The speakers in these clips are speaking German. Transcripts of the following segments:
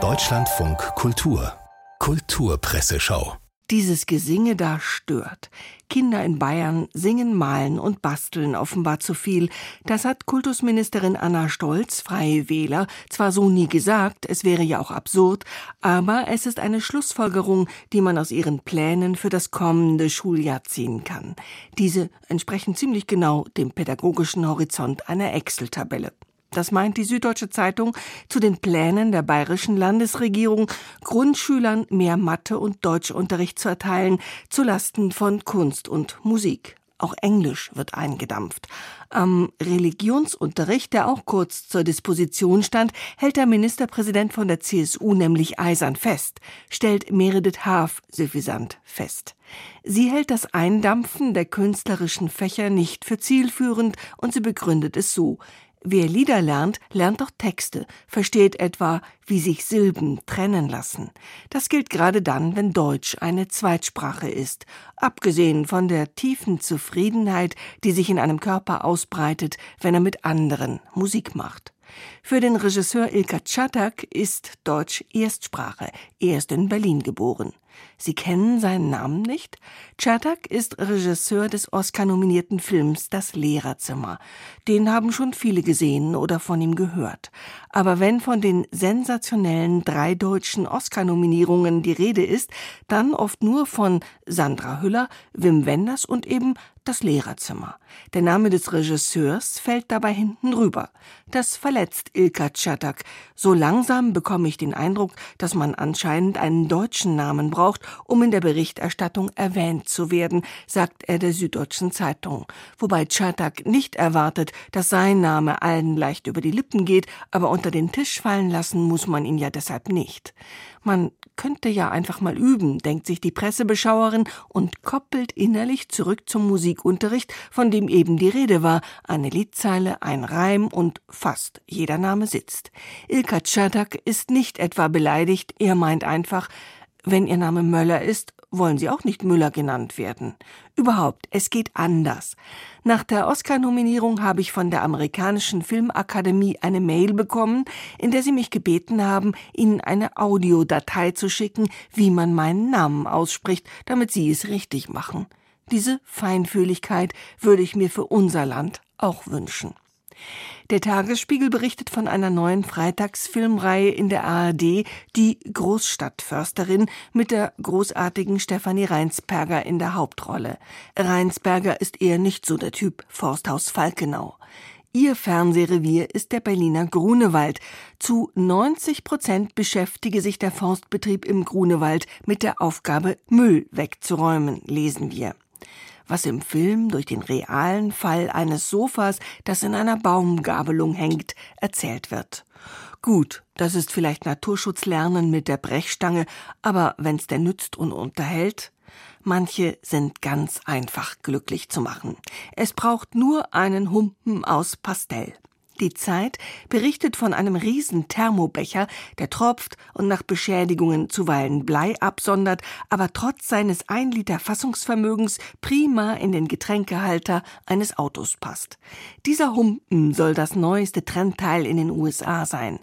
Deutschlandfunk Kultur Kulturpresseschau dieses Gesinge da stört. Kinder in Bayern singen, malen und basteln offenbar zu viel. Das hat Kultusministerin Anna Stolz, Freie Wähler, zwar so nie gesagt, es wäre ja auch absurd, aber es ist eine Schlussfolgerung, die man aus ihren Plänen für das kommende Schuljahr ziehen kann. Diese entsprechen ziemlich genau dem pädagogischen Horizont einer Excel-Tabelle. Das meint die Süddeutsche Zeitung zu den Plänen der bayerischen Landesregierung, Grundschülern mehr Mathe- und Deutschunterricht zu erteilen, zu Lasten von Kunst und Musik. Auch Englisch wird eingedampft. Am Religionsunterricht, der auch kurz zur Disposition stand, hält der Ministerpräsident von der CSU nämlich eisern fest, stellt Meredith Haaf suffisant fest. Sie hält das Eindampfen der künstlerischen Fächer nicht für zielführend und sie begründet es so. Wer Lieder lernt, lernt doch Texte, versteht etwa, wie sich Silben trennen lassen. Das gilt gerade dann, wenn Deutsch eine Zweitsprache ist, abgesehen von der tiefen Zufriedenheit, die sich in einem Körper ausbreitet, wenn er mit anderen Musik macht. Für den Regisseur Ilka Czatak ist Deutsch Erstsprache. Er ist in Berlin geboren. Sie kennen seinen Namen nicht? Czatak ist Regisseur des Oscar-nominierten Films Das Lehrerzimmer. Den haben schon viele gesehen oder von ihm gehört. Aber wenn von den sensationellen drei deutschen Oscar-Nominierungen die Rede ist, dann oft nur von Sandra Hüller, Wim Wenders und eben das Lehrerzimmer. Der Name des Regisseurs fällt dabei hinten rüber. Das verletzt Ilka Czatak. So langsam bekomme ich den Eindruck, dass man anscheinend einen deutschen Namen braucht, um in der Berichterstattung erwähnt zu werden, sagt er der Süddeutschen Zeitung. Wobei Czatak nicht erwartet, dass sein Name allen leicht über die Lippen geht, aber unter den Tisch fallen lassen muss man ihn ja deshalb nicht. Man könnte ja einfach mal üben, denkt sich die Pressebeschauerin und koppelt innerlich zurück zum Musikunterricht, von dem eben die Rede war. Eine Liedzeile, ein Reim und fast jeder Name sitzt. Ilka Czadak ist nicht etwa beleidigt, er meint einfach, wenn Ihr Name Möller ist, wollen Sie auch nicht Müller genannt werden. Überhaupt, es geht anders. Nach der Oscar-Nominierung habe ich von der amerikanischen Filmakademie eine Mail bekommen, in der sie mich gebeten haben, ihnen eine Audiodatei zu schicken, wie man meinen Namen ausspricht, damit sie es richtig machen. Diese Feinfühligkeit würde ich mir für unser Land auch wünschen. Der Tagesspiegel berichtet von einer neuen Freitagsfilmreihe in der ARD, die Großstadtförsterin mit der großartigen Stefanie Reinsberger in der Hauptrolle. Reinsberger ist eher nicht so der Typ Forsthaus Falkenau. Ihr Fernsehrevier ist der Berliner Grunewald. Zu 90 Prozent beschäftige sich der Forstbetrieb im Grunewald mit der Aufgabe, Müll wegzuräumen, lesen wir was im Film durch den realen Fall eines Sofas, das in einer Baumgabelung hängt, erzählt wird. Gut, das ist vielleicht Naturschutzlernen mit der Brechstange, aber wenn's denn nützt und unterhält? Manche sind ganz einfach glücklich zu machen. Es braucht nur einen Humpen aus Pastell. Die Zeit berichtet von einem riesen Thermobecher, der tropft und nach Beschädigungen zuweilen Blei absondert, aber trotz seines ein Liter Fassungsvermögens prima in den Getränkehalter eines Autos passt. Dieser Humpen soll das neueste Trendteil in den USA sein.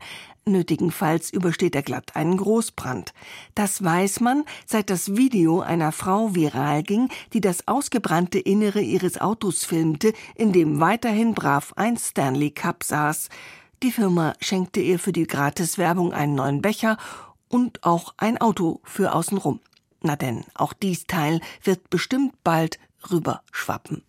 Nötigenfalls übersteht er glatt einen Großbrand. Das weiß man, seit das Video einer Frau viral ging, die das ausgebrannte Innere ihres Autos filmte, in dem weiterhin brav ein Stanley Cup saß. Die Firma schenkte ihr für die Gratiswerbung einen neuen Becher und auch ein Auto für außenrum. Na denn, auch dies Teil wird bestimmt bald rüberschwappen.